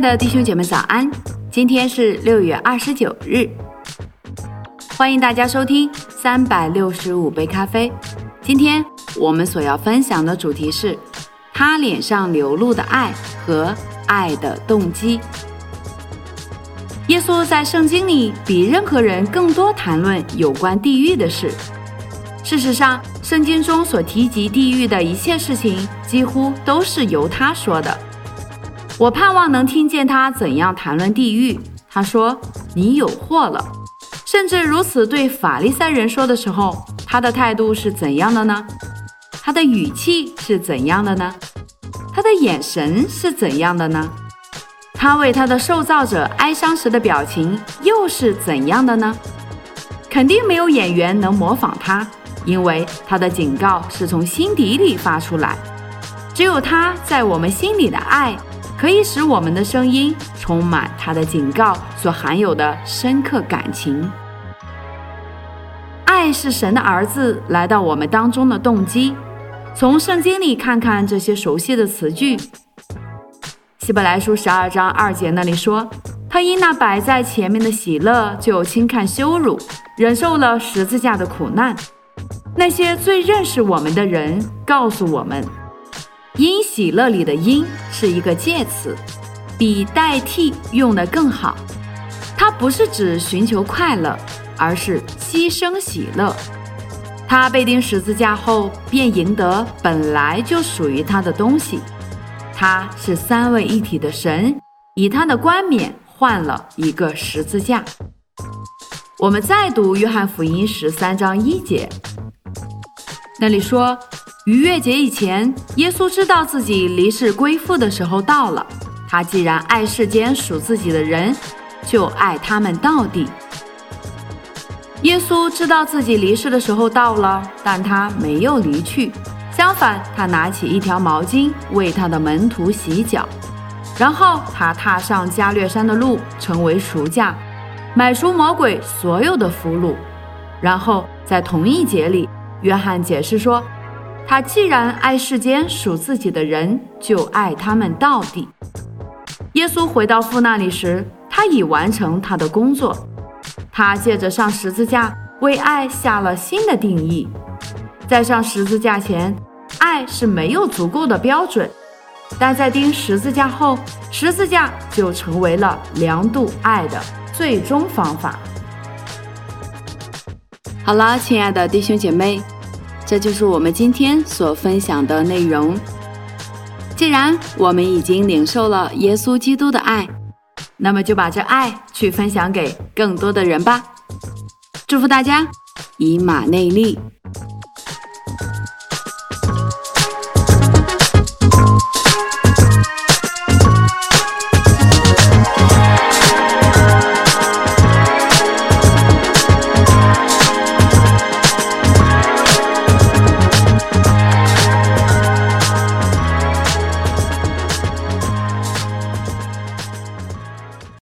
的弟兄姐妹，早安！今天是六月二十九日，欢迎大家收听三百六十五杯咖啡。今天我们所要分享的主题是他脸上流露的爱和爱的动机。耶稣在圣经里比任何人更多谈论有关地狱的事。事实上，圣经中所提及地狱的一切事情，几乎都是由他说的。我盼望能听见他怎样谈论地狱。他说：“你有祸了。”甚至如此对法利赛人说的时候，他的态度是怎样的呢？他的语气是怎样的呢？他的眼神是怎样的呢？他为他的受造者哀伤时的表情又是怎样的呢？肯定没有演员能模仿他，因为他的警告是从心底里发出来。只有他在我们心里的爱。可以使我们的声音充满他的警告所含有的深刻感情。爱是神的儿子来到我们当中的动机。从圣经里看看这些熟悉的词句。希伯来书十二章二节那里说：“他因那摆在前面的喜乐，就轻看羞辱，忍受了十字架的苦难。”那些最认识我们的人告诉我们。因喜乐里的因是一个介词，比代替用的更好。它不是指寻求快乐，而是牺牲喜乐。他被钉十字架后，便赢得本来就属于他的东西。他是三位一体的神，以他的冠冕换了一个十字架。我们再读约翰福音十三章一节，那里说。逾越节以前，耶稣知道自己离世归父的时候到了。他既然爱世间属自己的人，就爱他们到底。耶稣知道自己离世的时候到了，但他没有离去。相反，他拿起一条毛巾为他的门徒洗脚，然后他踏上加略山的路，成为赎价，买赎魔鬼所有的俘虏。然后在同一节里，约翰解释说。他既然爱世间属自己的人，就爱他们到底。耶稣回到父那里时，他已完成他的工作。他借着上十字架为爱下了新的定义。在上十字架前，爱是没有足够的标准；但在钉十字架后，十字架就成为了量度爱的最终方法。好了，亲爱的弟兄姐妹。这就是我们今天所分享的内容。既然我们已经领受了耶稣基督的爱，那么就把这爱去分享给更多的人吧。祝福大家，以马内利。